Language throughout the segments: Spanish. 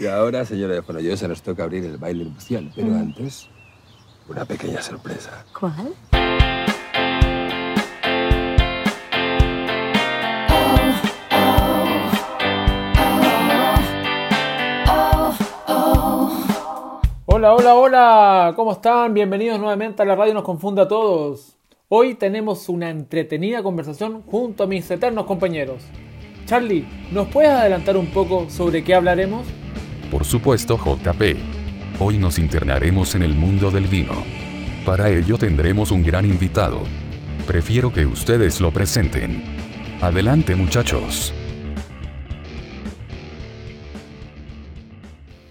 Y ahora, señora de se nos toca abrir el baile nupcial, pero antes, una pequeña sorpresa. ¿Cuál? Hola, hola, hola, ¿cómo están? Bienvenidos nuevamente a la radio Nos Confunde a Todos. Hoy tenemos una entretenida conversación junto a mis eternos compañeros. Charlie, ¿nos puedes adelantar un poco sobre qué hablaremos? Por supuesto, JP. Hoy nos internaremos en el mundo del vino. Para ello tendremos un gran invitado. Prefiero que ustedes lo presenten. Adelante muchachos.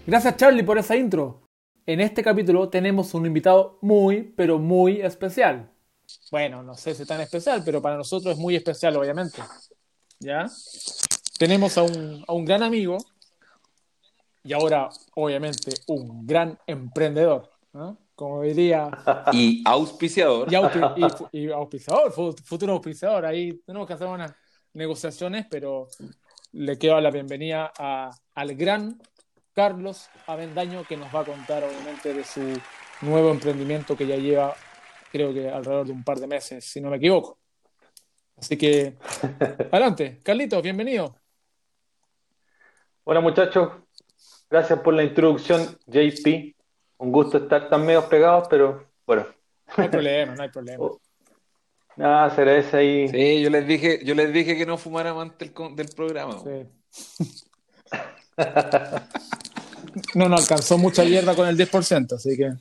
Gracias Charlie por esa intro. En este capítulo tenemos un invitado muy, pero muy especial. Bueno, no sé si tan especial, pero para nosotros es muy especial, obviamente. ¿Ya? Tenemos a un, a un gran amigo y ahora, obviamente, un gran emprendedor. ¿no? Como diría. Y auspiciador. Y, y, auspiciador, futuro auspiciador. Ahí tenemos que hacer unas negociaciones, pero le quedo la bienvenida a, al gran Carlos Avendaño, que nos va a contar obviamente de su nuevo emprendimiento que ya lleva, creo que alrededor de un par de meses, si no me equivoco. Así que, adelante, Carlitos, bienvenido. Hola muchachos, gracias por la introducción, JP. Un gusto estar tan medio pegados, pero bueno. No hay problema, no hay problema. Nada, será ese ahí. Sí, yo les dije, yo les dije que no fumaran antes del, del programa. Sí. No, no alcanzó mucha hierba con el 10%, así que.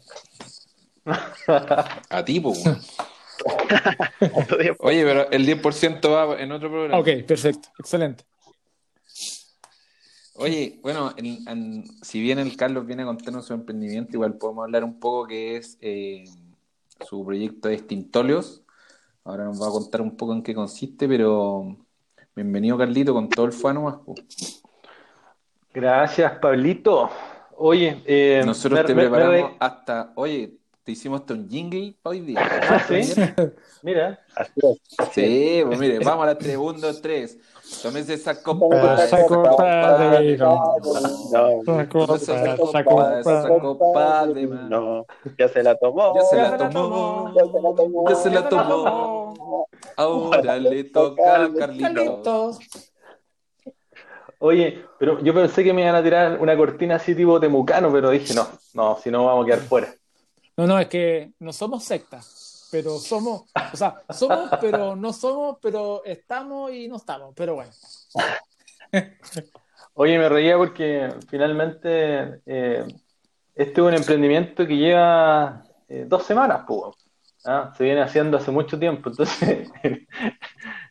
A ti, pues. Oye, pero el 10% va en otro programa. Ok, perfecto, excelente. Oye, bueno, si bien el Carlos viene a contarnos su emprendimiento, igual podemos hablar un poco que es eh, su proyecto de Stintolios. Ahora nos va a contar un poco en qué consiste, pero bienvenido Carlito con todo el fano más. Gracias, Pablito. Oye, eh, nosotros te preparamos hasta, oye, te hicimos hasta un jingle para hoy día. Ah, sí. Mira. Sí, pues mire, vamos a la 3, 1, 2, 3. Tómese esa copa. Esa copa de Esa copa, esa copa de No, ya se la tomó. Ya se la tomó. Ya se la tomó. Ahora le toca al Carlitos. Oye, pero yo pensé que me iban a tirar una cortina así tipo temucano, pero dije, no, no, si no vamos a quedar fuera. No, no, es que no somos sectas, pero somos, o sea, somos, pero no somos, pero estamos y no estamos, pero bueno. Oye, me reía porque finalmente eh, este es un emprendimiento que lleva eh, dos semanas, pues. Se viene haciendo hace mucho tiempo, entonces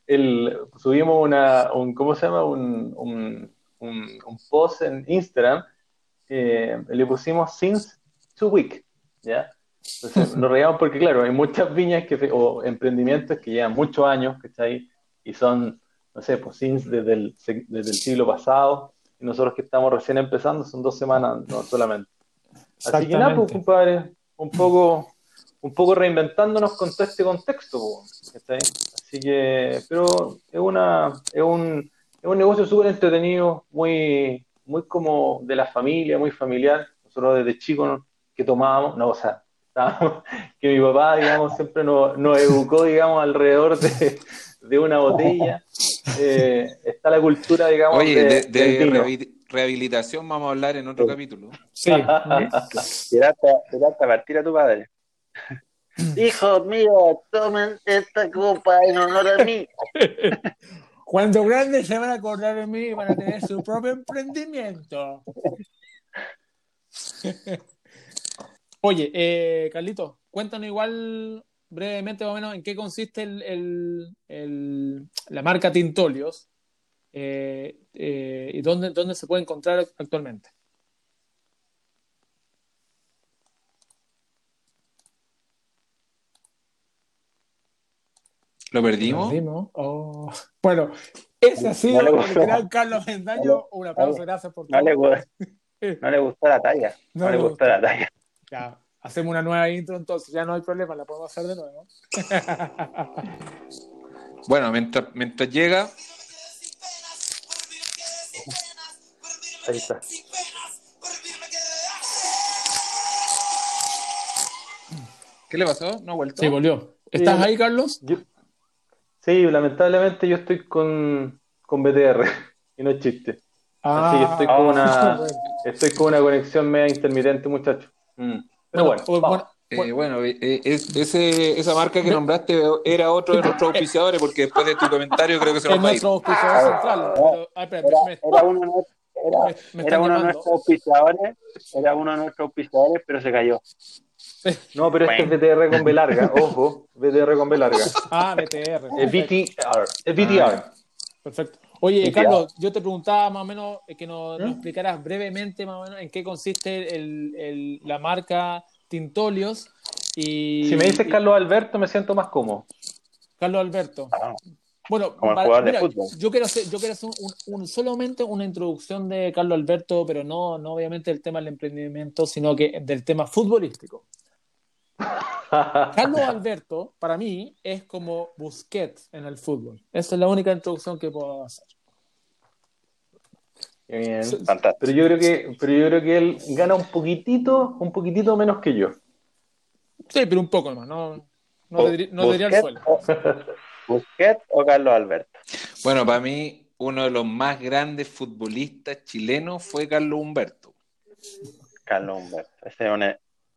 subimos una, un, ¿cómo se llama? Un, post en Instagram, eh, le pusimos since two week, ¿ya? Entonces nos reíamos porque, claro, hay muchas viñas que, o emprendimientos que llevan muchos años, ¿cachai? Y son, no sé, pues desde el, desde el siglo pasado, y nosotros que estamos recién empezando son dos semanas, no solamente. Así que nada, pues, compadre, un poco, un poco reinventándonos con todo este contexto, ¿cachai? Así que, pero es, una, es, un, es un negocio súper entretenido, muy, muy como de la familia, muy familiar. Nosotros desde chicos que tomábamos, no, o sea, que mi papá, digamos, siempre nos, nos educó, digamos, alrededor de, de una botella. Eh, está la cultura, digamos, Oye, de, rehabilitación vamos a hablar en otro capítulo. Sí. Tiraste a partir a tu padre. Hijo mío, tomen esta copa en honor a mí. Cuando grandes se van a acordar de mí y van a tener su propio emprendimiento. Oye, eh, Carlito, cuéntanos igual brevemente más o menos en qué consiste el, la marca Tintolios eh, eh, y dónde, dónde se puede encontrar actualmente. ¿Lo perdimos? Oh. Bueno, ese ha sido el gran Carlos Mendaño. Un aplauso, gracias por todo. No le, no le gustó la talla. No, le gustó la talla. Ya, hacemos una nueva intro entonces, ya no hay problema, la podemos hacer de nuevo. bueno, mientras, mientras llega... Ahí está. ¿Qué le pasó? ¿No ha vuelto? Sí, volvió. ¿Estás ahí, Carlos? Sí, lamentablemente yo estoy con, con BTR y no es chiste. Ah, Así que estoy con, ah. una, estoy con una conexión media intermitente, muchachos. Mm. Pero bueno, Bueno, vamos. Eh, bueno, eh, es- ese, esa marca que nombraste era otro de nuestros auspiciadores, porque después de tu comentario creo que se es nos va a ir. nuestro auspiciador central. Pero, ay, espera, Era, me, era uno, de nuestros- era- me- me era están uno de nuestros auspiciadores, era uno de nuestros auspiciadores, pero se cayó. No, pero este es BTR con B larga, ojo, BTR con B larga. Ah, BTR. Es VTR. Perfecto. Oye, Carlos, yo te preguntaba más o menos eh, que nos, nos explicaras brevemente más o menos en qué consiste el, el- la marca Tintolios y Si me dices y- Carlos Alberto, me siento más cómodo. Carlos Alberto. Ah, Bueno, Como el para- jugador de fútbol. yo quiero hacer, yo quiero hacer un, un- solamente una introducción de Carlos Alberto, pero no, no obviamente del tema del emprendimiento, sino que del tema futbolístico. Carlos Alberto, para mí, es como Busquets en el fútbol. Esa es la única introducción que puedo hacer. Bien. fantástico. Pero yo creo que, pero yo creo que él gana un poquitito, un poquitito menos que yo. Sí, pero un poco más, no, diría el suelo. Busquets o- Busquets o Carlos Alberto. Bueno, para mí, uno de los más grandes futbolistas chilenos fue Carlos Humberto. Carlos Humberto. Ese es un,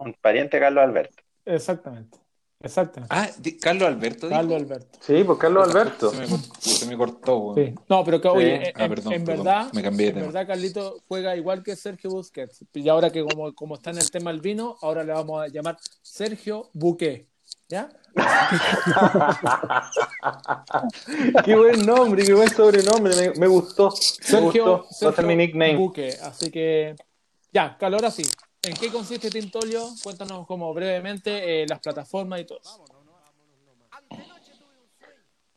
un pariente de Carlos Alberto. Exactamente. Exactamente. Ah, Carlos Alberto. dijo? Carlos Alberto. Sí, pues Carlos Alberto. Se me, se me cortó, weón. Sí. No, pero que, oye, Sí. en, Ah, perdón, en perdón. verdad, Me cambié de en tema. verdad Carlito juega igual que Sergio Busquets. Y ahora que como, como está en el tema del vino, ahora le vamos a llamar Sergio Buque. ¿Ya? Qué buen nombre, qué buen sobrenombre, me, me gustó. Me Sergio, gustó. A ser Sergio mi nickname. Buque. Así que, ya, Carlos, ahora sí. ¿En qué consiste Tintolio? Cuéntanos como brevemente eh, las plataformas y todo.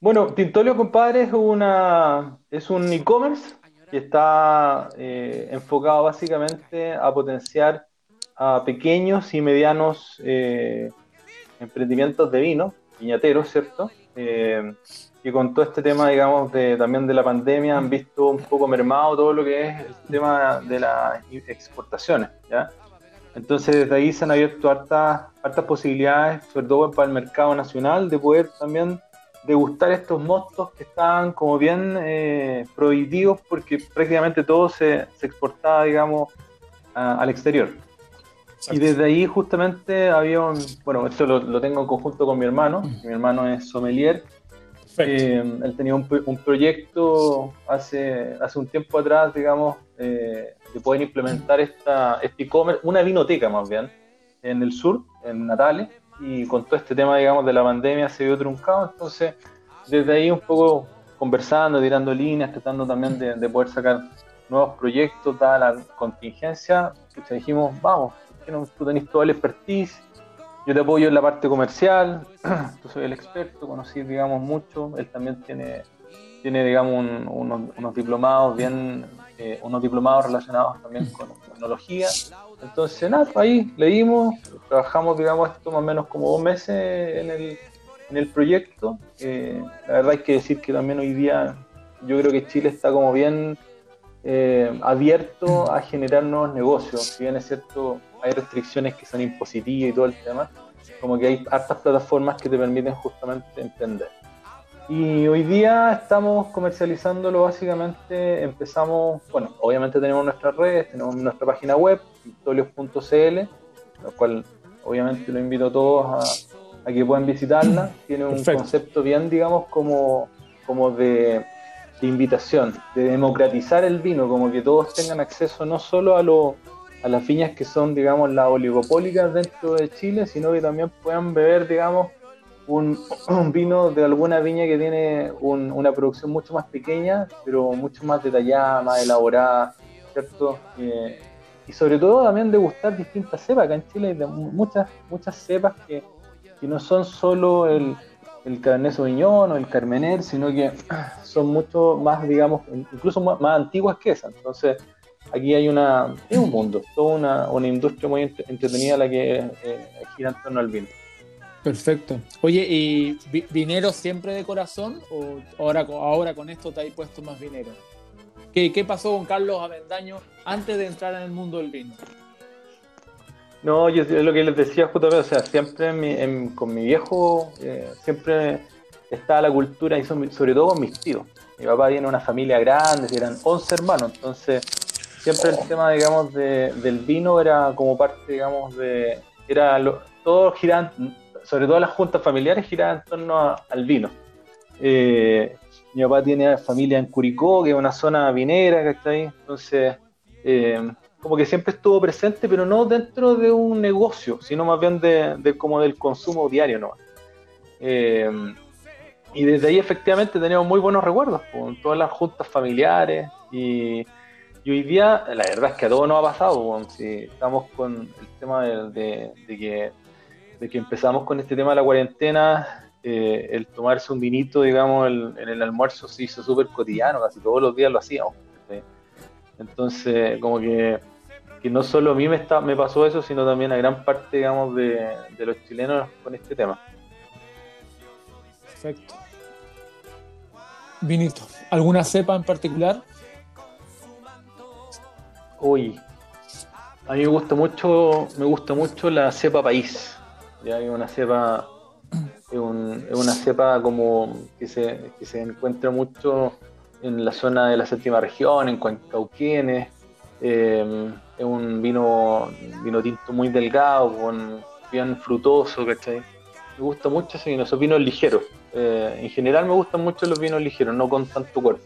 Bueno, Tintolio, compadre, es una es un e-commerce que está eh, enfocado básicamente a potenciar a pequeños y medianos eh, emprendimientos de vino, viñateros, ¿cierto? Eh, que con todo este tema, digamos, de, también de la pandemia han visto un poco mermado todo lo que es el tema de las exportaciones, ¿ya? Entonces desde ahí se han abierto hartas, hartas posibilidades, sobre todo para el mercado nacional, de poder también degustar estos mostos que estaban como bien eh, prohibidos porque prácticamente todo se, se exportaba, digamos, a- al exterior. Y desde ahí justamente había un, bueno, esto lo, lo tengo en conjunto con mi hermano, mi hermano es sommelier, eh, él tenía un proyecto hace, hace un tiempo atrás, digamos, eh, de poder implementar esta, este e-commerce, una vinoteca más bien, en el sur, en Natales, y con todo este tema, digamos, de la pandemia se vio truncado, entonces desde ahí un poco conversando, tirando líneas, tratando también de, de poder sacar nuevos proyectos, dada la contingencia, pues dijimos, vamos, ¿por qué no? tú tenés todo el expertise, yo te apoyo en la parte comercial, tú soy el experto, conocí, digamos, mucho, él también tiene, tiene digamos, un- unos, unos diplomados bien, eh, unos diplomados relacionados también con tecnología, entonces, nada, pues ahí leímos, trabajamos, digamos, esto más o menos como dos meses en el, en el proyecto, Eh, la verdad hay que decir que también hoy día yo creo que Chile está como bien eh, abierto a generar nuevos negocios. Si bien es cierto, hay restricciones que son impositivas y todo el tema, como que hay hartas plataformas que te permiten justamente emprender. Y hoy día estamos comercializándolo básicamente, empezamos, bueno, obviamente tenemos nuestras redes, tenemos nuestra página web, victorios.cl, lo cual obviamente lo invito a todos a, a que puedan visitarla. Tiene un Perfecto. concepto bien, digamos, como, como de, de invitación, de democratizar el vino, como que todos tengan acceso no solo a, lo, a las viñas que son, digamos, las oligopólicas dentro de Chile, sino que también puedan beber, digamos, un, vino de alguna viña que tiene un- una producción mucho más pequeña, pero mucho más detallada, más elaborada, ¿cierto? Eh, y sobre todo también degustar distintas cepas. Acá en Chile hay de mu- muchas, muchas cepas que, no son solo el, el Cabernet Sauvignon o el Carmener, sino que son mucho más, digamos, incluso más, antiguas que esas. Entonces, aquí hay una, es un mundo, toda una, una industria muy entre- entretenida la que eh, gira en torno al vino. Perfecto. Oye, ¿y vi- vinero siempre de corazón o ahora, ahora con esto te has puesto más vinero? ¿Qué, qué pasó con Carlos Avendaño antes de entrar en el mundo del vino? No, yo lo que les decía justamente, o sea, siempre en mi- en- con mi viejo, eh, siempre estaba la cultura, y sobre todo con mis tíos. Mi papá tiene una familia grande, eran 11 hermanos, entonces siempre el tema, digamos, de- del vino era como parte, digamos, de... Era todo giraban, sobre todo las juntas familiares giraban en torno al vino. Eh, mi papá tiene familia en Curicó, que es una zona vinera, ¿cachai? Entonces, eh, como que siempre estuvo presente, pero no dentro de un negocio, sino más bien de, como del consumo diario, ¿no? Eh, y desde ahí efectivamente teníamos muy buenos recuerdos, con todas las juntas familiares y, y hoy día la verdad es que a todos nos ha pasado, si estamos con el tema de- de que, de que empezamos con este tema de la cuarentena, eh, el tomarse un vinito, digamos, el- en el almuerzo se hizo súper cotidiano, casi todos los días lo hacíamos. ¿sí? Entonces, como que, que no solo a mí me, está, me pasó eso, sino también a gran parte, digamos, de, de los chilenos con este tema. Perfecto. Vinito. ¿Alguna cepa en particular? Uy, a mí me gusta mucho, me gusta mucho la cepa país. Ya hay una cepa, es, un- es una cepa como que se, que se encuentra mucho en la zona de la séptima región, en Cuencauquenes. Eh, es un vino, vino tinto muy delgado, con bien frutoso, ¿cachai? Me gusta mucho ese vino, esos vinos ligeros. Eh, en general me gustan mucho los vinos ligeros, no con tanto cuerpo.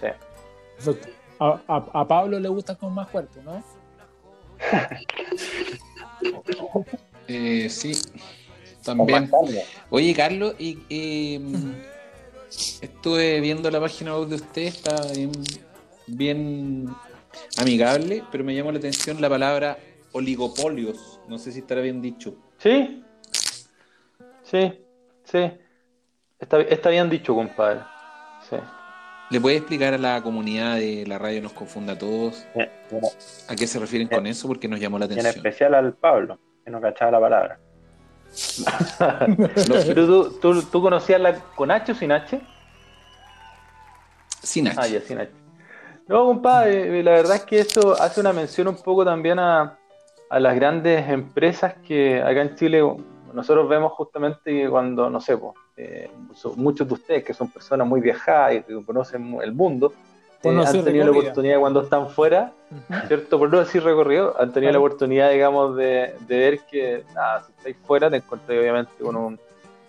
Sí. Perfecto. A, a- a Pablo le gusta con más cuerpo, ¿no? Eh, sí, también. Oye, Carlos, y, eh, estuve viendo la página web de usted, está bien, bien amigable, pero me llamó la atención la palabra oligopolios. No sé si estará bien dicho. Sí, sí, sí. Está, está bien dicho, compadre. Sí. ¿Le puede explicar a la comunidad de la radio Nos Confunda a Todos Y en- a qué se refieren con eso? Porque nos llamó la y en atención. especial al Pablo, que no cachaba la palabra. Pero tú, tú, tú conocías la con H o sin H? Sin H. Ah, ya, sin H. No, compadre, eh, la verdad es que eso hace una mención un poco también a, a las grandes empresas que acá en Chile nosotros vemos justamente que cuando, no sé, pues, eh, muchos de ustedes que son personas muy viajadas y que conocen el mundo, eh, Conocer han tenido la oportunidad cuando están fuera ¿cierto? Por no decir recorrido, han tenido la oportunidad, digamos, de, de ver que, nada, si estáis fuera, te encontráis obviamente con un,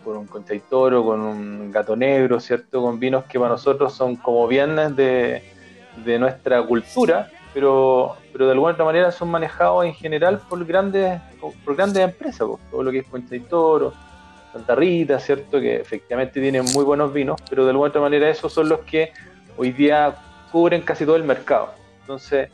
con un concha y toro, con un gato negro, ¿cierto? Con vinos que para nosotros son como bienes de, de nuestra cultura, pero, pero de alguna otra manera son manejados en general por grandes, por grandes empresas, pues, todo lo que es concha y toro, Santa Rita, ¿cierto? Que efectivamente tienen muy buenos vinos, pero de alguna otra manera esos son los que hoy día cubren casi todo el mercado. Entonces,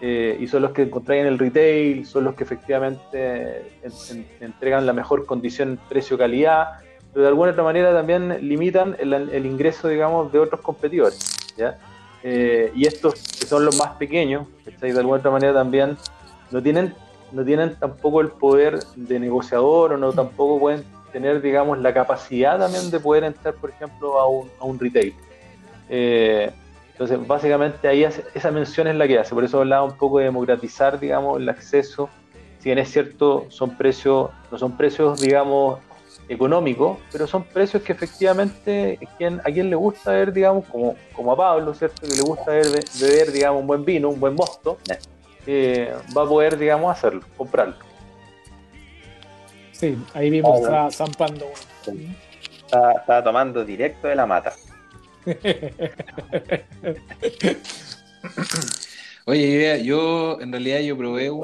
eh, y son los que encontráis en el retail, son los que efectivamente en- en- entregan la mejor condición precio-calidad, pero de alguna otra manera también limitan el, ingreso, digamos, de otros competidores. ¿ya? Eh, y estos que son los más pequeños, de alguna otra manera también no tienen, no tienen tampoco el poder de negociador o no tampoco pueden tener, digamos, la capacidad también de poder entrar, por ejemplo, a un, a un retail. Eh, entonces, básicamente ahí hace- esa mención es la que hace. Por eso hablaba un poco de democratizar, digamos, el acceso. Si bien es cierto, son precios, no son precios, digamos, económicos, pero son precios que efectivamente quien, a quien le gusta ver, digamos, como, como a Pablo, ¿cierto? Que le gusta ver, beber, digamos, un buen vino, un buen mosto, eh, va a poder, digamos, hacerlo, comprarlo. Sí, ahí vimos, Ah, estaba zampando. Estaba, estaba tomando directo de la mata. Oye, yo en realidad yo probé un,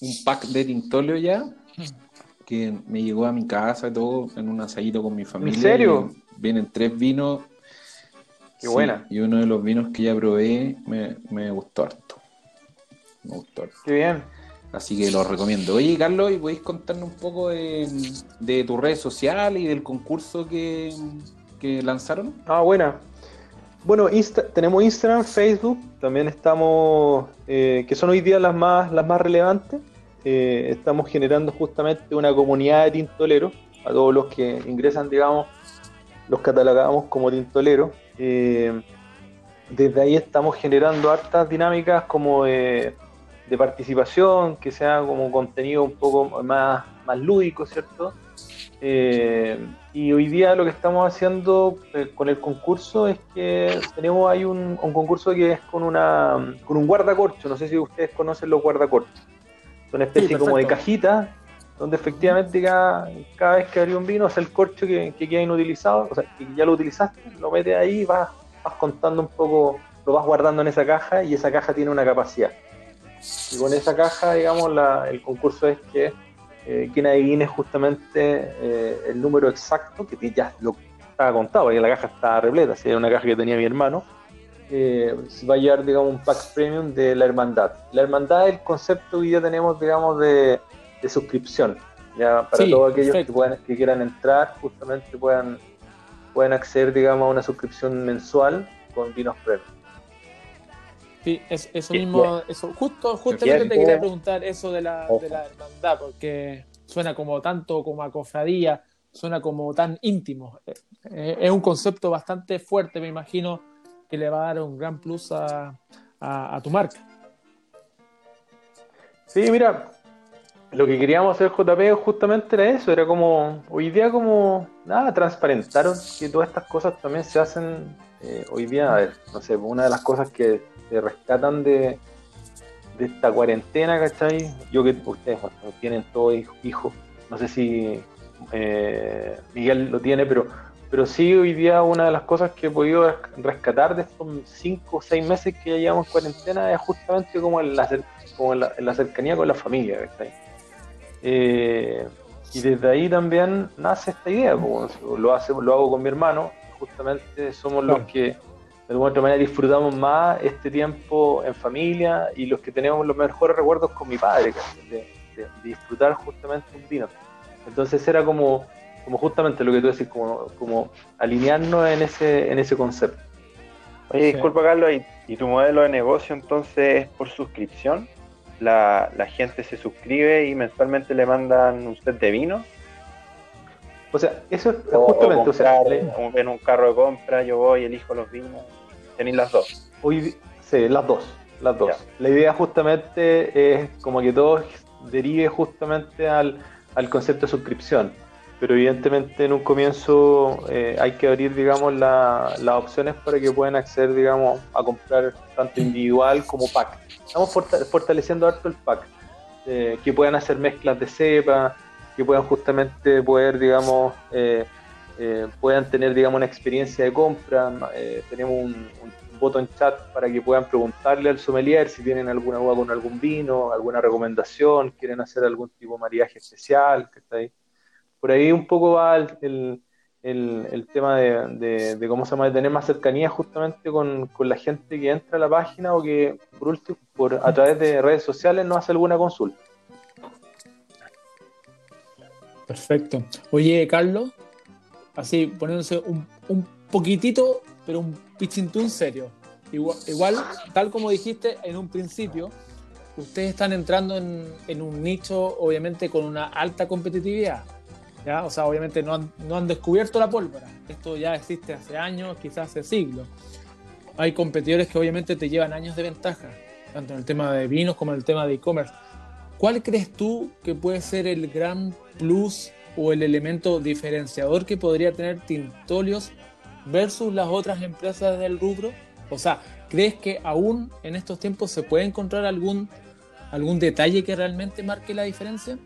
un pack de Tintolio ya, que me llegó a mi casa y todo, en un asadito con mi familia. serio? y Vienen tres vinos. Qué buena. Y uno de los vinos que ya probé me, me gustó harto. Me gustó harto. Qué bien. Así que lo recomiendo. Oye, Carlos, ¿y podéis contarnos un poco de, de tus redes sociales y del concurso que, que lanzaron? Ah, buena. Bueno, Insta- tenemos Instagram, Facebook, también estamos, eh, que son hoy día las más, las más relevantes. Eh, estamos generando justamente una comunidad de tintoleros, a todos los que ingresan, digamos, los catalogamos como tintoleros. Eh, desde ahí estamos generando hartas dinámicas como de, de participación, que sea como contenido un poco más, más lúdico, ¿cierto? Eh, y hoy día lo que estamos haciendo eh, con el concurso es que tenemos ahí un, un concurso que es con una con un guardacorcho. No sé si ustedes conocen los guardacorchos. Son una especie Sí, como de cajita donde efectivamente cada, cada vez que abre un vino, o sea, el corcho que, que queda inutilizado, o sea, que ya lo utilizaste, lo metes ahí y vas, vas contando un poco, lo vas guardando en esa caja y esa caja tiene una capacidad. Y con esa caja, digamos, la- el concurso es que eh, quien adivine justamente eh, el número exacto, que ya lo estaba contado, porque la caja estaba repleta, si era una caja que tenía mi hermano, eh, va a llevar, digamos, un pack premium de la hermandad. La hermandad es el concepto que ya tenemos, digamos, de, de suscripción. Ya para Sí, todos aquellos que, puedan, quieran entrar, justamente puedan, pueden acceder, digamos, a una suscripción mensual con vinos premium. Sí, es, eso mismo, eso, justo, justamente te quería preguntar eso de la, de la hermandad, porque suena como tanto como a cofradía, suena como tan íntimo. Eh, eh, es un concepto bastante fuerte, me imagino, que le va a dar un gran plus a, a- a tu marca. Sí, mira, lo que queríamos hacer JP justamente era eso, era como, hoy día como, nada, transparentaron que todas estas cosas también se hacen eh, hoy día, a ver, no sé, una de las cosas que se rescatan de, esta cuarentena, ¿cachai? Yo que ustedes bueno, tienen todos hij- hijos, no sé si eh, Miguel lo tiene, pero, pero sí hoy día una de las cosas que he podido res- rescatar de estos cinco o seis meses que ya llevamos en cuarentena es justamente como en la cercanía con la familia, ¿cachai? Eh, y desde ahí también nace esta idea, como lo, hace, lo hago con mi hermano, justamente somos los que de alguna otra manera disfrutamos más este tiempo en familia y los que tenemos los mejores recuerdos con mi padre, de, de- de disfrutar justamente un vino. Entonces era como, como justamente lo que tú decís, como, como alinearnos en ese, en ese concepto. Oye, disculpa Carlos, ¿y, y tu modelo de negocio entonces es por suscripción? La, la gente se suscribe y mensualmente le mandan un set de vino. O sea, eso es O, o justamente, o sea, comprar un- en un carro de compra, yo voy, elijo los vinos. Tenéis las dos. Hoy, sí, las dos, las dos. Ya. La idea justamente es como que todo derive justamente al, al concepto de suscripción. Pero evidentemente en un comienzo eh, hay que abrir, digamos, la- las opciones para que puedan acceder, digamos, a comprar tanto individual como pack. Estamos forta- fortaleciendo harto el pack. eh, que puedan hacer mezclas de cepa, que puedan justamente poder, digamos, eh, eh, puedan tener, digamos, una experiencia de compra. eh, tenemos un, botón chat para que puedan preguntarle al sommelier si tienen alguna duda con algún vino, alguna recomendación, quieren hacer algún tipo de mariaje especial, que está ahí. Por ahí un poco va el, el- el- tema de, de- cómo se llama, de tener más cercanía justamente con, con la gente que entra a la página o que por último, por, a través de redes sociales nos hace alguna consulta. Perfecto. Oye, Carlos, así poniéndose un, un poquitito, pero un pichintún serio. Igual, igual, tal como dijiste en un principio, ustedes están entrando en, en un nicho, obviamente, con una alta competitividad. O sea, obviamente no han, no han descubierto la pólvora. Esto ya existe hace años, quizás hace siglos. Hay competidores que obviamente te llevan años de ventaja, tanto en el tema de vinos como en el tema de e-commerce. ¿Cuál crees tú que puede ser el gran plus o el elemento diferenciador que podría tener Tintolios versus las otras empresas del rubro? O sea, ¿crees que aún en estos tiempos se puede encontrar algún, algún detalle que realmente marque la diferencia?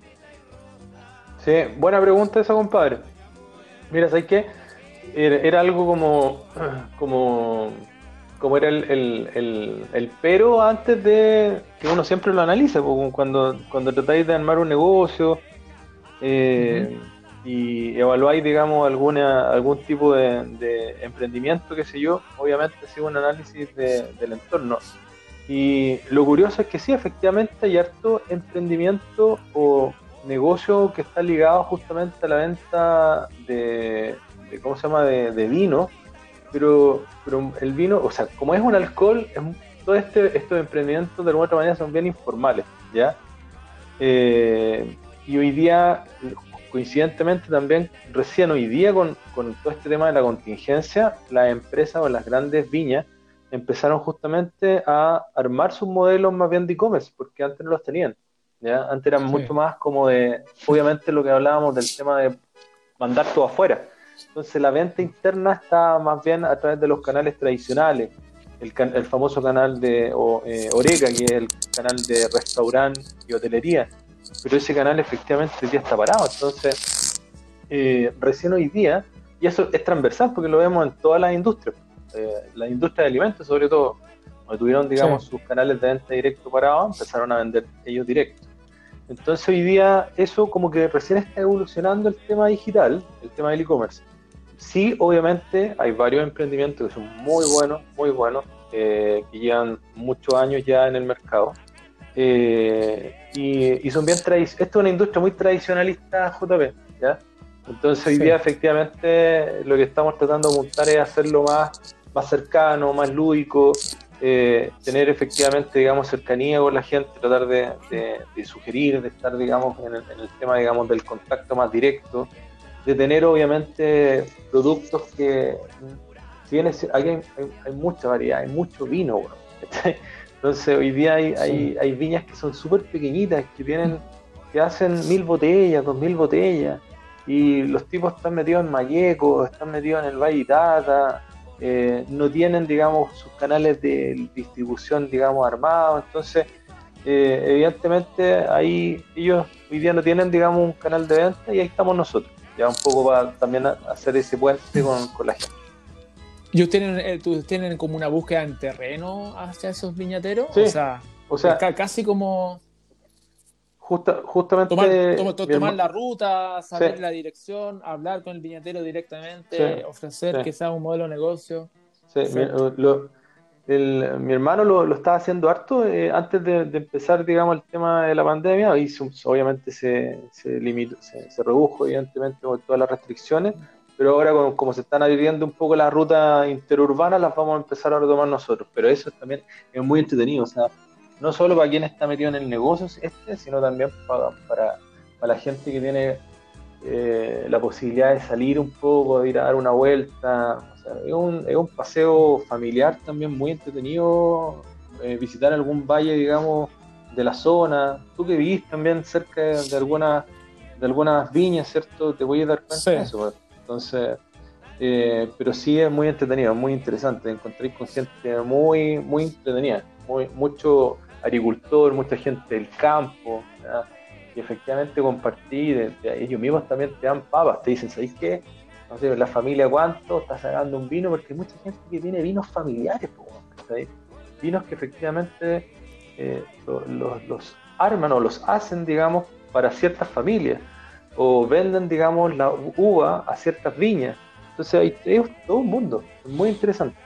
Sí, buena pregunta esa, compadre. Mira, ¿sabes qué? Era, era algo como, como, como era el, el- el- el pero antes de que uno siempre lo analiza, porque cuando, cuando tratáis de armar un negocio eh, y evaluáis, digamos, alguna, algún tipo de, de emprendimiento, qué sé yo, obviamente sigue un análisis de- del entorno. Y lo curioso es que sí, efectivamente hay harto emprendimiento o negocio que está ligado justamente a la venta de, ¿cómo se llama?, de, vino, pero, el vino, o sea, como es un alcohol, todo este, estos emprendimientos de alguna otra manera son bien informales, ¿ya? Eh, y hoy día, coincidentemente también, recién hoy día con, con todo este tema de la contingencia, las empresas o las grandes viñas empezaron justamente a armar sus modelos más bien de e-commerce, porque antes no los tenían. ¿Ya? Antes eran Sí. mucho más como de, obviamente lo que hablábamos del tema de mandar todo afuera. Entonces la venta interna está más bien a través de los canales tradicionales, el, can- el famoso canal de o, eh, Oreca, que es el canal de restaurante y hotelería, pero ese canal efectivamente hoy día está parado, entonces eh, recién hoy día, y eso es transversal porque lo vemos en todas las industrias, eh, la industria de alimentos sobre todo, cuando tuvieron digamos Sí. sus canales de venta directo parados, empezaron a vender ellos directos. Entonces hoy día eso como que recién está evolucionando el tema digital, el tema del e-commerce. Sí, obviamente hay varios emprendimientos que son muy buenos, muy buenos, eh, que llevan muchos años ya en el mercado. Eh, y, y son bien tradicionales. Esto es una industria muy tradicionalista, JP, ¿ya? Entonces hoy Sí. día efectivamente lo que estamos tratando de montar es hacerlo más, más cercano, más lúdico, eh, tener efectivamente, digamos, cercanía con la gente, tratar de, de- de sugerir, de estar, digamos, en el, en el tema, digamos, del contacto más directo, de tener, obviamente, productos que, si bien es- hay, hay- hay mucha variedad, hay mucho vino. Entonces, hoy día hay, hay, hay viñas que son súper pequeñitas, que tienen, que hacen mil botellas, dos mil botellas, y los tipos están metidos en Mayeco, están metidos en el Valle Itata, eh, no tienen, digamos, sus canales de distribución, digamos, armados, entonces, eh, evidentemente, ahí ellos hoy día no tienen, digamos, un canal de venta y ahí estamos nosotros, ya un poco para también hacer ese puente con, con la gente. ¿Y ustedes tienen, eh, tú- tienen como una búsqueda en terreno hacia esos viñateros? Sí. O sea, O sea, ca- casi como justa- justamente... tomar, to- la ruta, saber Sí. la dirección, hablar con el viñatero directamente, Sí. ofrecer Sí. quizás un modelo de negocio. Sí, mi, Perfecto. lo- el- mi hermano lo, lo estaba haciendo harto eh, antes de, de empezar, digamos, el tema de la pandemia y obviamente se, se limitó, se, se redujo, evidentemente, con todas las restricciones, pero ahora con- como se están abriendo un poco las rutas interurbanas, las vamos a empezar a retomar nosotros, pero eso también es muy entretenido, o sea, no solo para quien está metido en el negocio este, sino también para, para, para la gente que tiene eh, la posibilidad de salir un poco, de ir a dar una vuelta. O sea, es, un, es un paseo familiar también muy entretenido, eh, visitar algún valle, digamos, de la zona. Tú que vivís también cerca de algunas de algunas viñas, ¿cierto? Te voy a dar cuenta Sí. de eso. pues. Entonces, eh, pero sí es muy entretenido, muy interesante. Encontré con gente muy, muy entretenida, muy, mucho agricultor, mucha gente del campo. y efectivamente compartir, ellos mismos también te dan papas, te dicen, ¿sabéis qué? No sé, la familia cuánto está sacando un vino, porque hay mucha gente que tiene vinos familiares, vinos que efectivamente eh, lo- los, los arman o los hacen, digamos, para ciertas familias, o venden, digamos, la uva a ciertas viñas. Entonces hay todo un mundo, es muy interesante.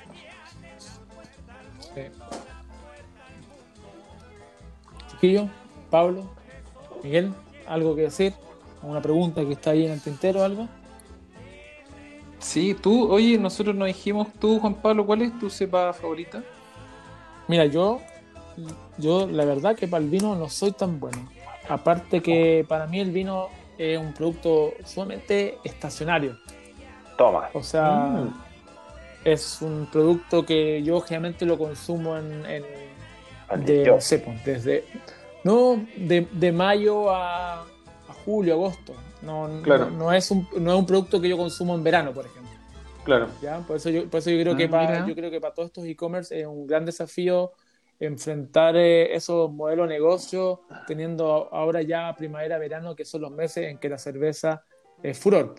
Chiquillo, Pablo, Miguel, ¿algo que decir? ¿Una pregunta que está ahí en el tintero o algo? Sí, tú, oye, nosotros nos dijimos, tú, Juan Pablo, ¿cuál es tu cepa favorita? Mira, yo, yo la verdad que para el vino no soy tan bueno. Aparte que para mí el vino es un producto sumamente estacionario. Toma. O sea, Mm. es un producto que yo generalmente lo consumo en, en- de, Maldición. no sé, pues, desde no de, de mayo a, a julio, agosto. No, no- Claro. no, es un, no es un producto que yo consumo en verano, por ejemplo. Claro. ¿ya? Por eso yo, por eso yo creo Ah, que para, mira. yo creo que para todos estos e-commerce es un gran desafío enfrentar eh, esos modelos de negocio, teniendo ahora ya primavera, verano, que son los meses en que la cerveza es furor,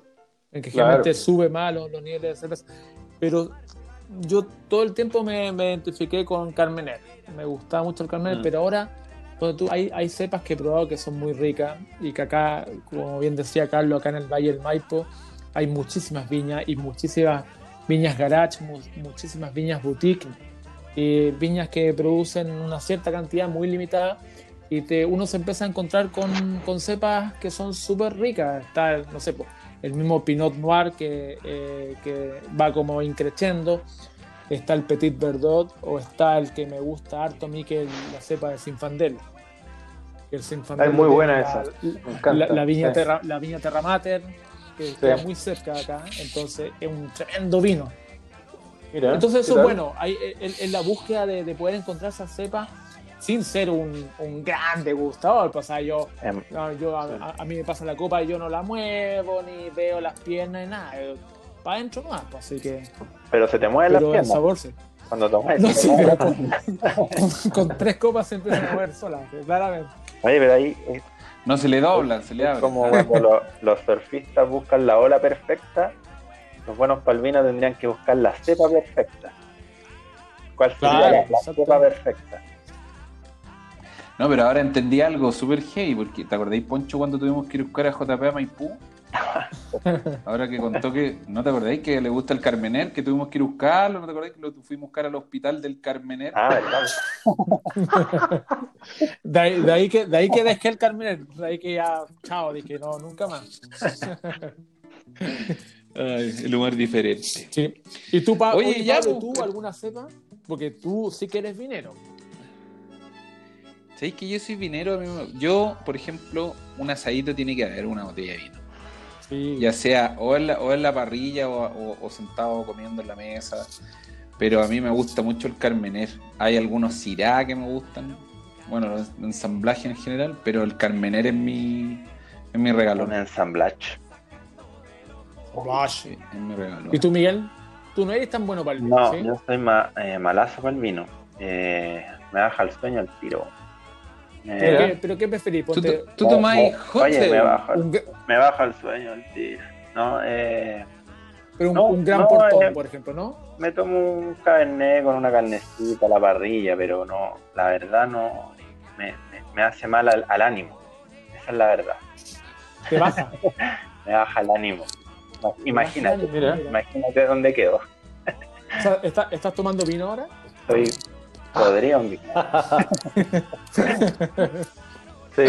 en que Claro. generalmente sube más los, los niveles de cerveza. Pero yo todo el tiempo me, me identifiqué con Carmener, me gustaba mucho el Carmener, Mm. pero ahora cuando tú, hay, hay cepas que he probado que son muy ricas y que acá, como bien decía Carlos, acá en el Valle del Maipo, hay muchísimas viñas y muchísimas viñas garage, mu- muchísimas viñas boutique, eh, viñas que producen una cierta cantidad muy limitada y te, uno se empieza a encontrar con, con cepas que son súper ricas. Está, no sé, po, el mismo Pinot Noir que, eh, que va como increciendo, está el Petit Verdot o está el que me gusta harto a mí, que es la cepa de Sinfandel. El Zinfandel Ah, es muy buena la- esa, me la, encanta. la viña sí. terra, la viña Terra Mater, que queda muy cerca de acá, entonces es un tremendo vino. Mira, Entonces eso ¿qué es bueno, hay, en, en la búsqueda de, de poder encontrar esa cepa sin ser un, un gran degustador. Pues, o sea, yo, Em, no, yo a, a- a mí me pasa la copa y yo no la muevo, ni veo las piernas, ni nada. Para adentro más, pues, así que... pero se te mueven las Pero el piernas sabor se... cuando tomas. No, sí, pero con, con- con tres copas se empiezan a mover solas, claramente. Oye, pero ahí es No se le doblan, se le abren. como cuando lo- los surfistas buscan la ola perfecta, los buenos palvinos tendrían que buscar la cepa perfecta. ¿Cuál sería Claro, la, la cepa perfecta? No, pero ahora entendí algo súper heavy, porque ¿te acordáis, Poncho, cuando tuvimos que ir a buscar a JP a Maipú? Ahora que contó que, ¿no te acordáis que le gusta el Carmener, que tuvimos que ir a buscarlo? ¿No te acordáis que lo fuimos a buscar al hospital del Carmener? Ah, ¿verdad? De ahí, de ahí que, de ahí que dejé el Carmen, de ahí que ya, chao, dije, no, nunca más. Ay, el humor diferente. Sí. ¿Y tú, Pa- Oye, oye, ya, Pablo, pues, tú alguna cepa? Porque tú sí que eres vinero. ¿Sabéis que yo soy vinero? A mí me- Yo, por ejemplo, un asadito tiene que haber una botella de vino. Sí. Ya sea o en la, o en la parrilla o, o- o sentado comiendo en la mesa. Pero a mí me gusta mucho el Carmener. Hay algunos Syrah que me gustan. Bueno, los ensamblaje en general, pero el Carmener es mi, es mi regalo. Un ensamblaje. Sí, es mi regalo. ¿Y tú, Miguel? Tú no eres tan bueno para el vino, No, ¿sí? yo soy ma- eh, malazo con el vino. Eh, me baja el sueño al tiro. ¿Pero, qué, pero qué preferís? ¿Tú, Ponte tú, tú tomáis Oye, me baja, un, gr- me baja el sueño al tiro. No, eh, pero un, No, un gran no, portón, eh. por ejemplo, ¿no? me tomo un cabernet con una carnecita a la parrilla, pero no, la verdad no me, me- me hace mal al, al ánimo. Esa es la verdad. Te baja. Me baja el ánimo. Imagínate, Mira. imagínate dónde quedo. O sea, ¿está- ¿Estás tomando vino ahora? Soy podría un Sí.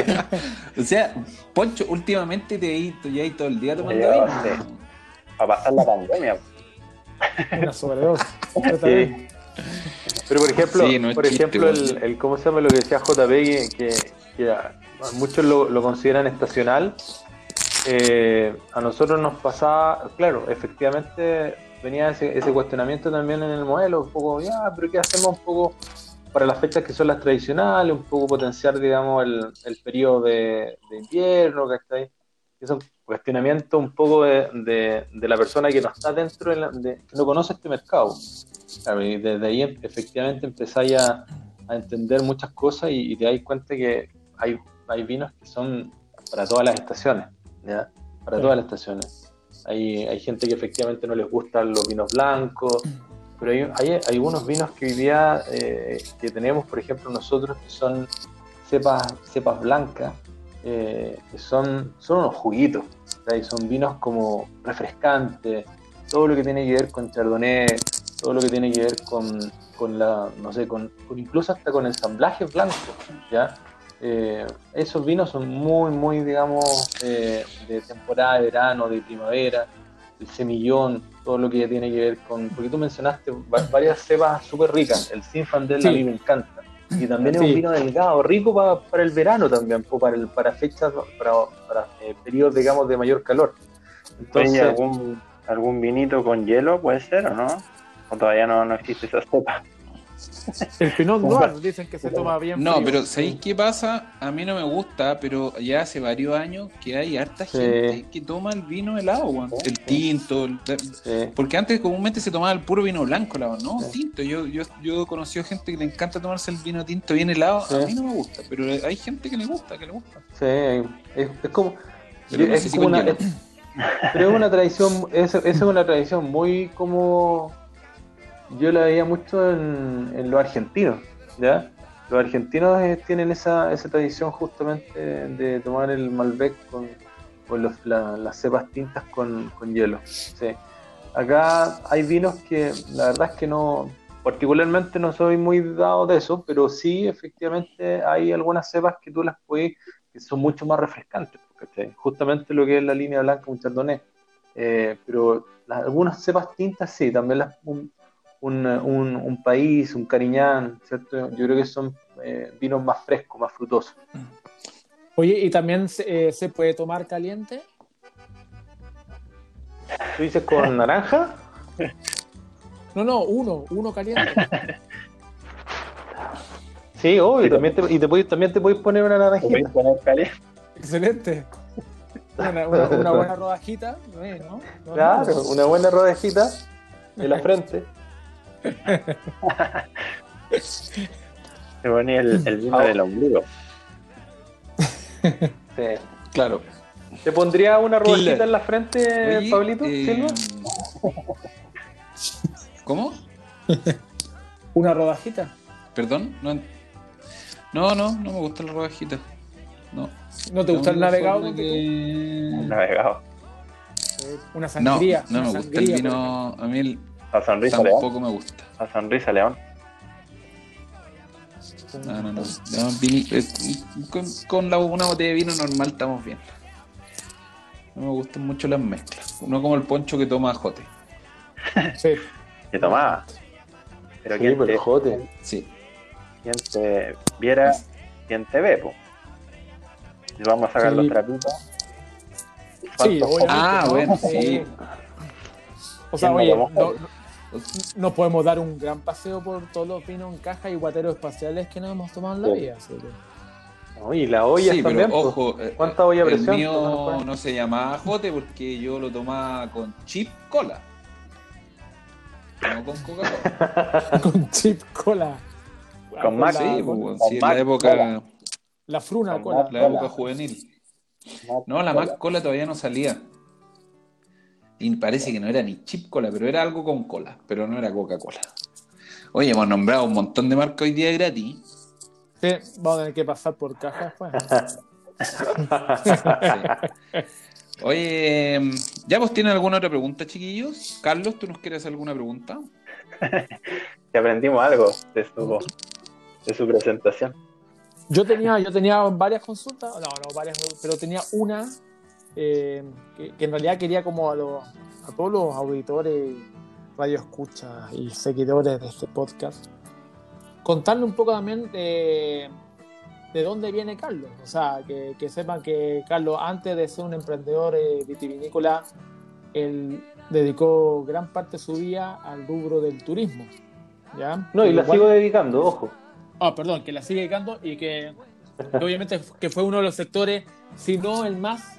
O sea, Poncho, últimamente te he ya ahí todo el día tomando vino. sí. para pasar la pandemia. Una sobredosis. Sí. Pero por ejemplo, Sí, no es por chiste, ejemplo el, el- ¿cómo se llama lo que decía JP? Que, que, que a, a muchos lo, lo consideran estacional. Eh, a nosotros nos pasaba, claro, efectivamente venía ese, ese cuestionamiento también en el modelo, un poco, ya, pero ¿qué hacemos un poco para las fechas que son las tradicionales, un poco potenciar, digamos, el, el periodo de, de invierno, ¿cachai? Que son cuestionamientos un poco de, de- de la persona que no está dentro, de la- que no conoce este mercado. Claro, y desde ahí em- efectivamente empezáis a, a entender muchas cosas y, y te dais cuenta que hay, hay vinos que son para todas las estaciones, ¿ya? Para Sí. todas las estaciones. Hay, gente que efectivamente no les gustan los vinos blancos, pero hay, hay, hay unos vinos que hoy día eh, que tenemos, por ejemplo, nosotros que son cepas, cepas blancas, eh, que son, son unos juguitos, son vinos como refrescantes, todo lo que tiene que ver con chardonnay, todo lo que tiene que ver con, con la, no sé, con, con incluso hasta con ensamblajes blancos, ¿ya? Eh, esos vinos son muy, muy, digamos, eh, de temporada de verano, de primavera, el semillón, todo lo que tiene que ver con, porque tú mencionaste va- varias cepas súper ricas, el Sinfandel a Sí. mí me encanta, y también es un vino delgado, rico pa- para el verano también, para, el, para fechas, para, para eh, periodos, digamos, de mayor calor. Entonces, ¿algún, ¿algún vinito con hielo puede ser o no? ¿O todavía no, no existe esa sopa? El Pinot Noir dicen que se toma bien. No, frío. pero ¿sabéis qué pasa? A mí no me gusta, pero ya hace varios años que hay harta Sí. gente que toma el vino helado, el tinto. el- sí. Porque antes comúnmente se tomaba el puro vino blanco, helado, no, Sí. tinto. Yo, yo, yo he conocido gente que le encanta tomarse el vino tinto bien helado. Sí. A mí no me gusta, pero hay gente que le gusta, que le gusta. Sí, es, es como. Pero no es sé si como una, es- pero es una tradición, es, es una tradición muy como. Yo la veía mucho en, en los argentinos, ¿ya? Los argentinos eh, tienen esa, esa tradición justamente de tomar el Malbec con, con los- la- las cepas tintas con, con hielo. Sí. Acá hay vinos que la verdad es que no, particularmente no soy muy dado de eso, pero sí efectivamente hay algunas cepas que tú las puedes, que son mucho más refrescantes, ¿cachai? Justamente lo que es la línea blanca, un chardonnay. Eh, pero las- algunas cepas tintas sí, también las, un, un- un país, un cariñán, ¿cierto? Yo creo que son eh, vinos más frescos, más frutosos. Oye, ¿y también se, eh, se puede tomar caliente? ¿Tú dices con naranja? No, no, uno, uno caliente. Sí, obvio, Sí, también te, y te podéis- también te podéis poner una ¿Podéis naranjita. poner caliente? Excelente. Una, una- una buena rodajita, ¿no? Claro, una buena rodejita en la frente. Se ponía el, el vino Ah. del ombligo. Sí. Claro. ¿Te pondría una Killer. en la frente, Oye, Pablito? eh, Silva? ¿Cómo? Una rodajita. ¿Perdón? No, no, no, no me gusta la rodajita. No. ¿No te gusta el navegado? que- Navegado. Una No, sangría. no me una gusta el vino. A mí el- A sonrisa león. tampoco me gusta. A sonrisa león. No, no, no. No, eh, con con la- una botella de vino normal estamos bien. No me gustan mucho las mezclas. No como el poncho que toma Jote. Sí. Que tomaba. Pero Sí, quien, pero te, jote. Sí. quien te viera, quien te ve, po. Y vamos a sacar Sí. los trapitos. Sí, ¿Cuántos obviamente. Ah, ¿no? bueno, sí. O sea, no- nos podemos dar un gran paseo por todos los vinos en caja y guateros espaciales que nos hemos tomado en la vida. así que- No, y la olla Sí, también. pero pues. ojo, eh, ¿Cuánta olla a el presión? mío no se llamaba Jote porque yo lo tomaba con chip cola. No con Coca-Cola. con chip cola. Con Max, Sí, la, pues, con sí, en Mac la época, Cola. la fruna Con cola. Mac la Cola. época juvenil. Mac No, la Cola. más cola todavía no salía. Y parece que no era ni chip cola, pero era algo con cola, pero no era Coca-Cola. Oye, hemos nombrado un montón de marcas hoy día gratis. Sí, vamos a tener que pasar por caja después. Sí. Oye, ¿ya vos tienen alguna otra pregunta, chiquillos? Carlos, ¿tú nos quieres hacer alguna pregunta? Que aprendimos algo de su, de su presentación. Yo tenía, yo tenía varias consultas, no, no varias, pero tenía una eh, que, que en realidad quería como a, los, a todos los auditores, radioescuchas y seguidores de este podcast, contarle un poco también de, de dónde viene Carlos. O sea, que, que sepan que Carlos, antes de ser un emprendedor eh, vitivinícola, él dedicó gran parte de su vida al rubro del turismo. ¿ya? No, y la Igual- sigo dedicando, ojo. Ah, perdón, que la sigue dedicando y que, que obviamente que fue uno de los sectores, si no el más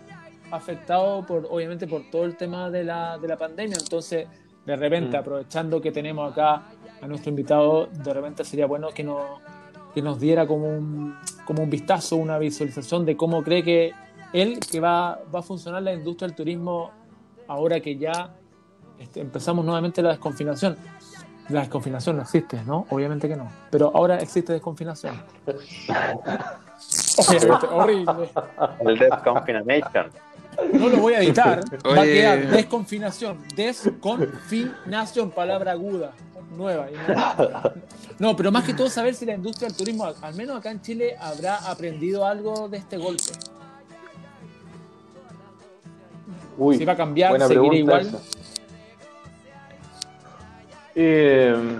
afectado por, obviamente, por todo el tema de la, de la pandemia. Entonces, de repente, Mm. aprovechando que tenemos acá a nuestro invitado, de repente sería bueno que nos, que nos diera como un, como un vistazo, una visualización de cómo cree que él, que va, va a funcionar la industria del turismo ahora que ya este, empezamos nuevamente la desconfinación. La desconfinación no existe, ¿no? Obviamente que no. Pero ahora existe desconfinación. Obviamente, horrible. El Death Confination. No lo voy a editar. Va a quedar desconfinación. Desconfinación, palabra aguda, nueva. no- pero más que todo saber si la industria del turismo, al- menos acá en Chile, habrá aprendido algo de este golpe. Uy, Si va a cambiar, seguirá igual. Eh,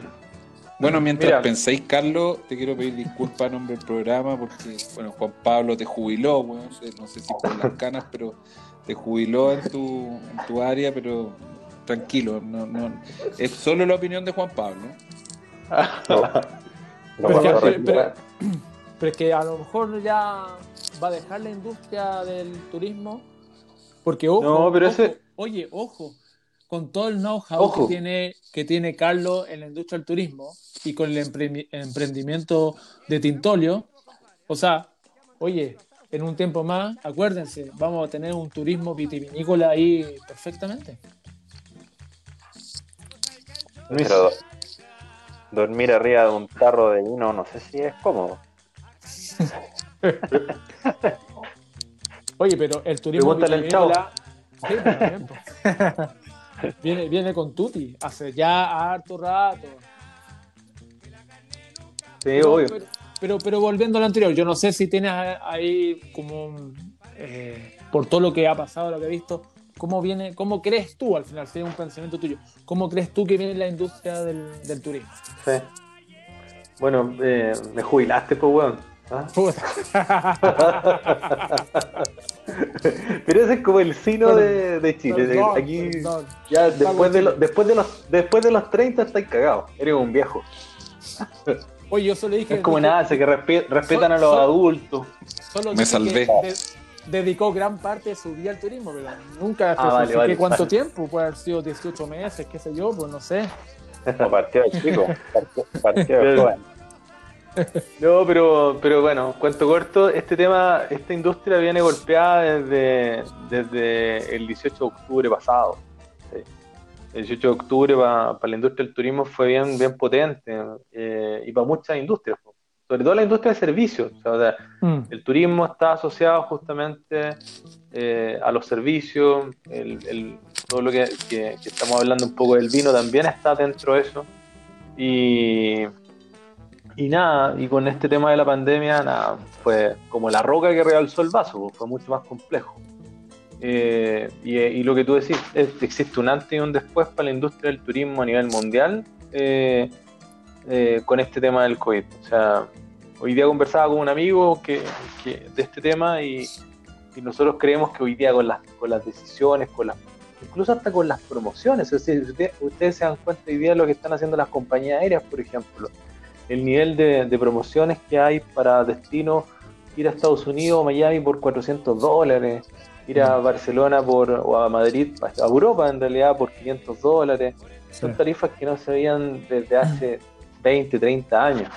Bueno, mientras Mira. pensáis, Carlos, te quiero pedir disculpas a nombre del programa porque, bueno, Juan Pablo te jubiló, weón, no sé si por las canas, pero te jubiló en tu, en tu área, pero tranquilo, no, no, es solo la opinión de Juan Pablo. Lo Pero es que- pero-. Pero que a lo mejor ya va a dejar la industria del turismo. Porque ojo, No, pero ojo, ese- oye, ojo, con todo el know-how que tiene, que tiene Carlos en la industria del turismo y con el empre- emprendimiento de Tintolio, o sea, oye, en un tiempo más, acuérdense, vamos a tener un turismo vitivinícola ahí perfectamente. Pero dormir arriba de un tarro de vino no sé si es cómodo. Oye, pero el turismo vitivinícola sí, viene, viene con Tuti hace ya harto rato. sí, No, obvio. pero, pero, pero volviendo a lo anterior, yo no sé si tienes ahí como eh, por todo lo que ha pasado, lo que he visto, ¿cómo viene, cómo crees tú al final, si es un pensamiento tuyo, cómo crees tú que viene la industria del, del turismo? Sí. Bueno, eh, me jubilaste, pues, weón. ¿Ah? Pero ese es como el sino de, de Chile. Perdón, aquí perdón. ya después de, lo- después de los después de los 30 estáis cagados. Eres un viejo. Oye, yo solo dije. Es como dije- nada, que respe- respetan a los adultos. Solo Me salvé. de- dedicó gran parte de su vida al turismo, pero nunca Ah, vale, especifiqué vale, cuánto vale. tiempo, puede haber sido 18 meses, qué sé yo, pues no sé. Como partido de chico, partido de joven. No, pero, pero bueno, cuento corto, este tema, esta industria viene golpeada desde, desde el 18 de octubre pasado. El 18 de octubre para la industria del turismo fue bien, bien potente eh, y para muchas industrias, sobre todo la industria de servicios. O sea, Mm. el turismo está asociado justamente eh, a los servicios, el- el- todo lo que, que- que estamos hablando un poco del vino también está dentro de eso. Y, y nada, y con este tema de la pandemia, nada, fue como la roca que realzó el vaso, fue mucho más complejo. Eh, y, y lo que tú decís, es- existe un antes y un después para la industria del turismo a nivel mundial eh, eh, con este tema del COVID. O sea, hoy día conversaba con un amigo que, que- de este tema y, nosotros creemos que hoy día con las, con las decisiones, con las, incluso hasta con las promociones, es decir, usted- ustedes se dan cuenta hoy día de lo que están haciendo las compañías aéreas, por ejemplo, el nivel de, de promociones que hay para destinos, ir a Estados Unidos o Miami por 400 dólares, ir a Barcelona por, o a Madrid, a Europa en realidad por 500 dólares. Son tarifas que no se veían desde hace 20, 30 años.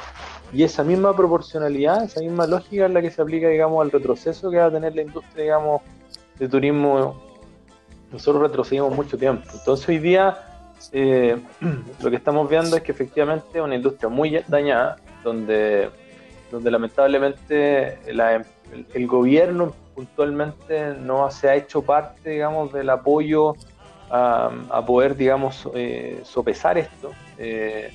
Y esa misma proporcionalidad, esa misma lógica es la que se aplica, digamos, al retroceso que va a tener la industria, digamos, de turismo. Nosotros retrocedimos mucho tiempo. Entonces hoy día eh, lo que estamos viendo es que efectivamente es una industria muy dañada, donde, donde lamentablemente la em- el, el gobierno puntualmente no se ha hecho parte, digamos, del apoyo a, a poder, digamos, eh, sopesar esto. Eh,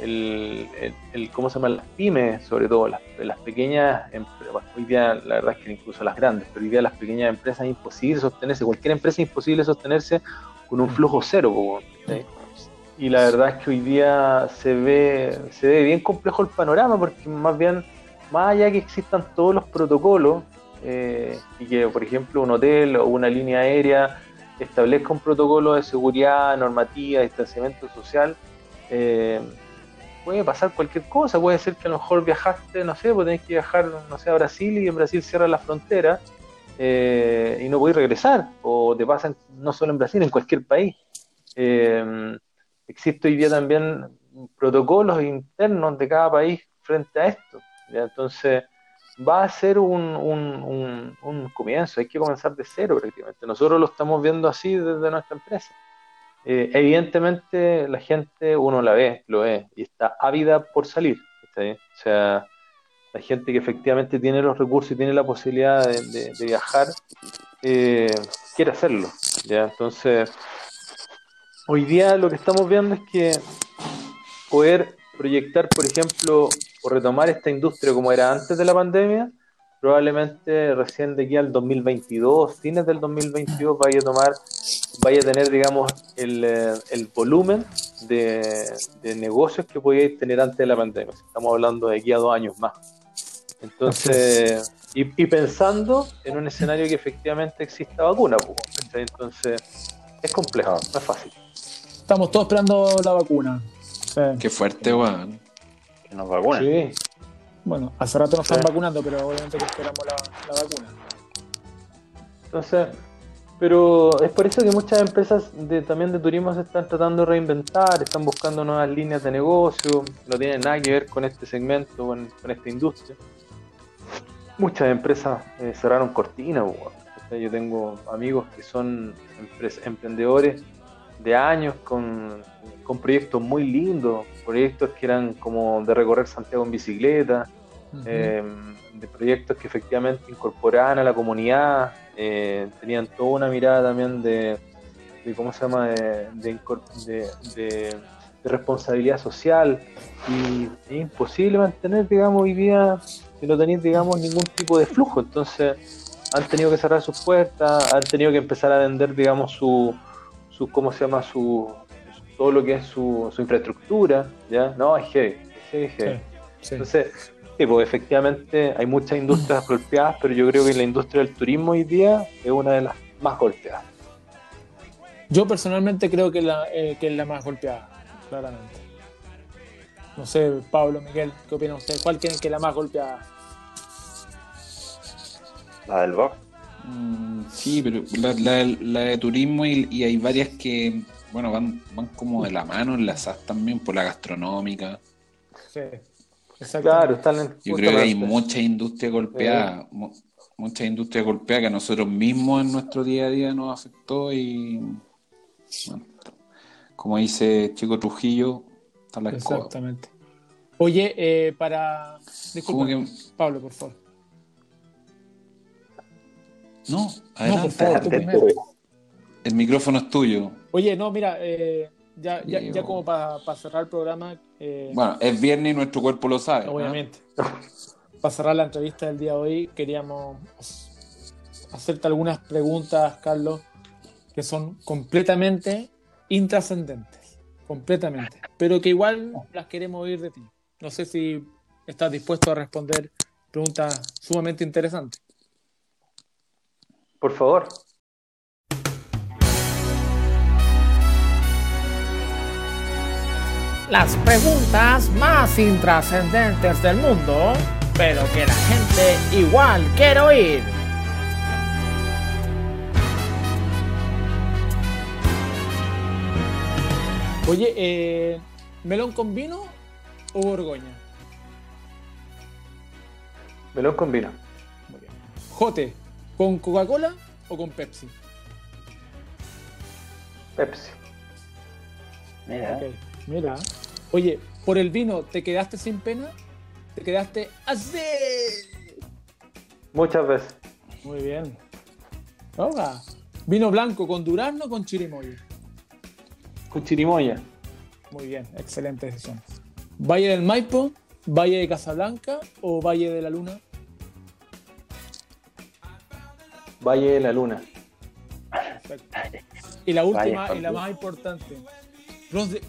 el, el- el- ¿cómo se llama? Las pymes, sobre todo, las, las pequeñas empresas, bueno, hoy día la verdad es que incluso las grandes, pero hoy día las pequeñas empresas es imposible sostenerse, cualquier empresa es imposible sostenerse con un flujo cero. Y la verdad es que hoy día se ve, se ve bien complejo el panorama, porque más bien, más allá que existan todos los protocolos, eh, y que, por ejemplo, un hotel o una línea aérea establezca un protocolo de seguridad, normativa, distanciamiento social, eh, puede pasar cualquier cosa, puede ser que a lo mejor viajaste, no sé, pues tenés que viajar, no sé, a Brasil y en Brasil cierran la frontera eh, y no podés regresar, o te pasan no solo en Brasil, en cualquier país. Eh, existe hoy día también protocolos internos de cada país frente a esto. Entonces, va a ser un, un, un, comienzo, hay que comenzar de cero prácticamente. Nosotros lo estamos viendo así desde nuestra empresa. Eh, evidentemente la gente, uno la ve, lo ve, y está ávida por salir. ¿está bien? O sea, la gente que efectivamente tiene los recursos y tiene la posibilidad de, de- de viajar, eh, quiere hacerlo. ¿ya? Entonces, hoy día lo que estamos viendo es que poder proyectar, por ejemplo, o retomar esta industria como era antes de la pandemia, probablemente recién de aquí al 2022, fines del 2022, vaya a tomar, vaya a tener, digamos, el, eh, el volumen de, de negocios que podíais tener antes de la pandemia. Estamos hablando de aquí a dos años más. Entonces, y, y pensando en un escenario que efectivamente exista vacuna, pues, entonces es complejo, no es fácil. Estamos todos esperando la vacuna. Sí. Qué fuerte, weón. Que nos vacunan. Sí, Bueno, hace rato nos están vacunando, pero obviamente que esperamos la, la vacuna. Entonces, pero es por eso que muchas empresas de, también de turismo se están tratando de reinventar, están buscando nuevas líneas de negocio, no tienen nada que ver con este segmento, con, con esta industria. Muchas empresas eh, cerraron cortinas, weón. O sea, yo tengo amigos que son empres- emprendedores de años con, con proyectos muy lindos, proyectos que eran como de recorrer Santiago en bicicleta, eh, de proyectos que efectivamente incorporaban a la comunidad, eh, tenían toda una mirada también de, de ¿cómo se llama?, de- de responsabilidad social y es imposible mantener, digamos, hoy día si no tenéis, digamos, ningún tipo de flujo, entonces han tenido que cerrar sus puertas, han tenido que empezar a vender, digamos, su, su ¿cómo se llama?, su, todo lo que es su, su infraestructura, ¿ya? No, es heavy, es heavy, heavy. Sí. Entonces, Sí, pues efectivamente hay muchas industrias golpeadas, pero yo creo que la industria del turismo hoy día es una de las más golpeadas. Yo personalmente creo que, la, eh, que es la más golpeada, claramente. No sé, Pablo, Miguel, ¿qué opinan ustedes? ¿Cuál creen que es la más golpeada? La del box. Mm, sí, pero la, la- la de turismo y, y hay varias que, bueno, van, van como de la mano enlazadas también por la gastronómica. Sí. Claro, están en Yo creo que hay mucha industria golpeada, mu- mucha industria golpeada que a nosotros mismos en nuestro día a día nos afectó y, bueno, como dice Chico Trujillo, está la escoba. Exactamente. Oye, eh, para. ¿Cómo Disculpa, que- Pablo, por favor. No, No, por adelante. favor, tú primero. El micrófono es tuyo. Oye, no, mira, eh, ya, ya, ya como para cerrar el programa, eh, Bueno, es viernes y nuestro cuerpo lo sabe. ¿no? obviamente, para cerrar la entrevista del día de hoy, queríamos hacerte algunas preguntas, Carlos, que son completamente intrascendentes, completamente, pero que igual las queremos oír de ti. No sé si estás dispuesto a responder preguntas sumamente interesantes. Por favor. Las preguntas más intrascendentes del mundo, pero que la gente igual quiere oír. Oye, eh, ¿melón con vino o borgoña? Melón con vino. Muy bien. Jote, ¿con Coca-Cola o con Pepsi? Pepsi. Mira, mira. Oye, por el vino, ¿te quedaste sin pena? ¿Te quedaste así? Muchas veces. Muy bien. Oiga, ¿Vino blanco con durazno o con chirimoya? Con chirimoya. Muy bien, excelente decisión. ¿Valle del Maipo, Valle de Casablanca o Valle de la Luna? Valle de la Luna. Perfecto. Y la última Valle, y la más importante. ¿Clos de,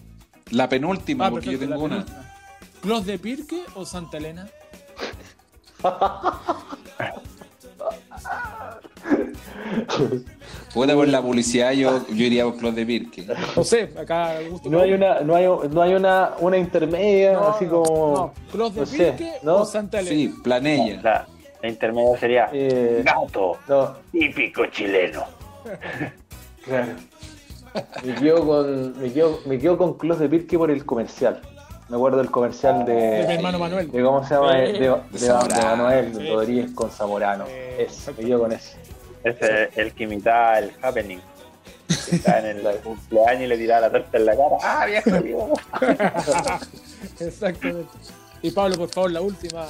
La penúltima, ah, porque yo tengo una. ¿Clos de Pirque o Santa Elena? Puta por la publicidad, yo, yo iría por Club de Pirque. No sé, acá gusto. No hay una, no hay, no hay una, una intermedia, No, así como. no. ¿Clos de no sé, Pirque ¿no? o Santa Elena? Sí, Planella. la, la intermedia sería Eh, gato, no, típico chileno. claro. Me quedo con, me quedo, me quedo con Clos de Pirque por el comercial. Me acuerdo del comercial de, De mi hermano Manuel. de cómo se llama, de, de. Manuel Sí. Rodríguez con Zamorano. Eh, me quedo con eso. Ese es el que imitaba el happening. Que Estaba en el cumpleaños y le tiraba la torta en la cara. ¡Ah, viejo! Exactamente. Y Pablo, por favor, la última.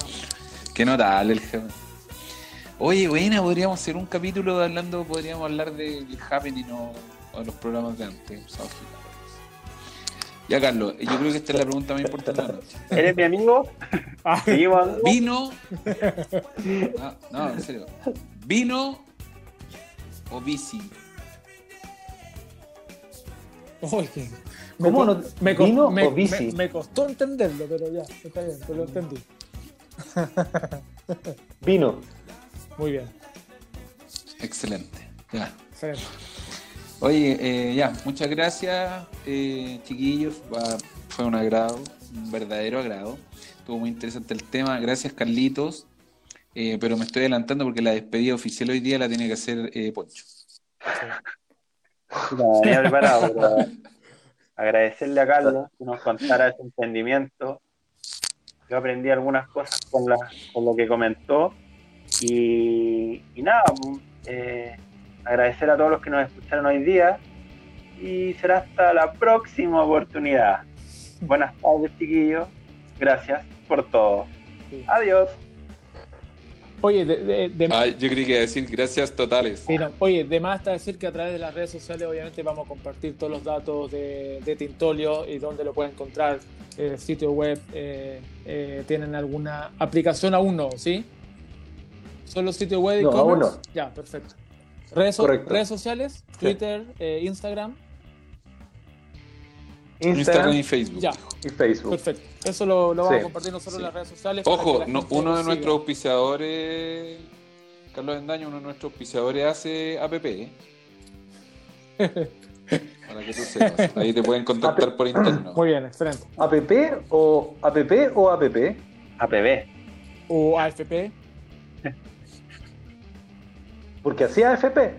Qué notable el jefe. Oye, buena, podríamos hacer un capítulo hablando, podríamos hablar del happening o, o de los programas de antes. Ya, Carlos, yo creo que esta es la pregunta más importante de la noche. ¿Eres mi amigo? Ah, amigo? ¿Vino? No, no, en serio. ¿Vino o bici? me ¿Cómo no? me ¿Vino me- o bici? Me, me costó entenderlo, pero ya, está bien, pero lo entendí. Vino. Muy bien, Excelente. Ya. excelente. Oye, eh, ya, muchas gracias, eh, chiquillos. Fue un agrado, un verdadero agrado. Estuvo muy interesante el tema. Gracias, Carlitos. Eh, pero me estoy adelantando porque la despedida oficial hoy día la tiene que hacer eh, Poncho. No venía preparado, agradecerle a Carlos que nos contara ese emprendimiento. Yo aprendí algunas cosas con, la, con lo que comentó. Y, y nada, pues, eh, agradecer a todos los que nos escucharon hoy día. Y será hasta la próxima oportunidad. Buenas tardes, chiquillos. Gracias por todo. Sí. Adiós. Oye, de, de- de- Ah, yo creí que decir gracias totales. sí, no, oye, de más está decir que a través de las redes sociales obviamente vamos a compartir todos los datos de, de Tintolio y dónde lo pueden encontrar, el sitio web, eh, eh, tienen alguna aplicación aún no, ¿sí? ¿Solo sitio web No, aún no. Ya, perfecto. Redes, so- Correcto. redes sociales, Twitter, eh, Instagram. Instagram Instagram y Facebook. Ya, y Facebook. perfecto. Eso lo, lo vamos Sí. a compartir nosotros Sí. en las redes sociales. Ojo, no- uno de nuestros auspiciadores, Carlos Endaño, uno de nuestros auspiciadores hace APP. ¿eh? Para que tú sepas. Ahí te pueden contactar por interno. Muy bien, excelente. ¿APP o APP o APP? APB. O AFP. Porque hacía AFP.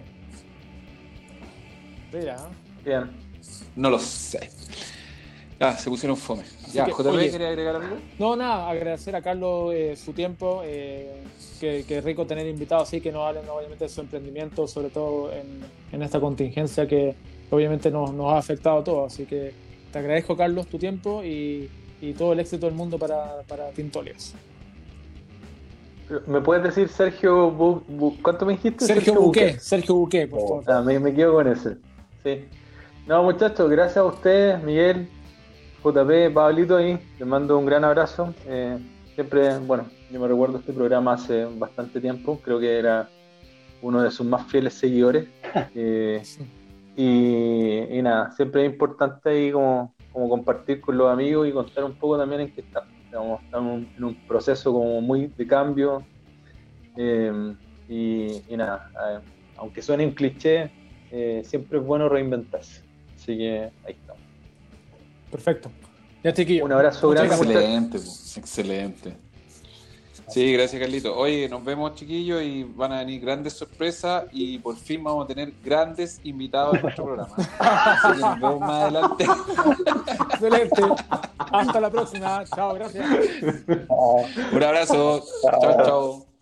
Mira, Bien. No lo sé. Ah, se pusieron fome. Ya, que, JP, oye. ¿quería agregar algo? No, nada, agradecer a Carlos eh, su tiempo. eh, que, que rico tener invitados así que nos hablen obviamente de su emprendimiento, sobre todo en, en esta contingencia que obviamente nos, nos ha afectado a todos. Así que te agradezco, Carlos, tu tiempo y, y todo el éxito del mundo para, para Tintolias. ¿Me puedes decir Sergio Bu- Bu- ¿Cuánto me dijiste? Sergio Buqué, Sergio Buqué, por favor. Ah, me, me quedo con ese. Sí. No, muchachos, gracias a ustedes, Miguel, JP, Pablito ahí. Les mando un gran abrazo. Eh, siempre, bueno, yo me recuerdo este programa hace bastante tiempo. Creo que era uno de sus más fieles seguidores. Eh, y, y nada, siempre es importante ahí como, como compartir con los amigos y contar un poco también en qué estamos. Estamos, estamos en un proceso como muy de cambio. Eh, y, y nada, eh, aunque suene un cliché, eh, siempre es bueno reinventarse. Así que ahí estamos. Perfecto. Ya. Un abrazo grande. Excelente, excelente. Sí, gracias Carlito. Oye, nos vemos chiquillos y van a venir grandes sorpresas y por fin vamos a tener grandes invitados en nuestro programa. Así que nos vemos más adelante. Excelente. Hasta la próxima. Chao, gracias. Un abrazo. Chao, chao.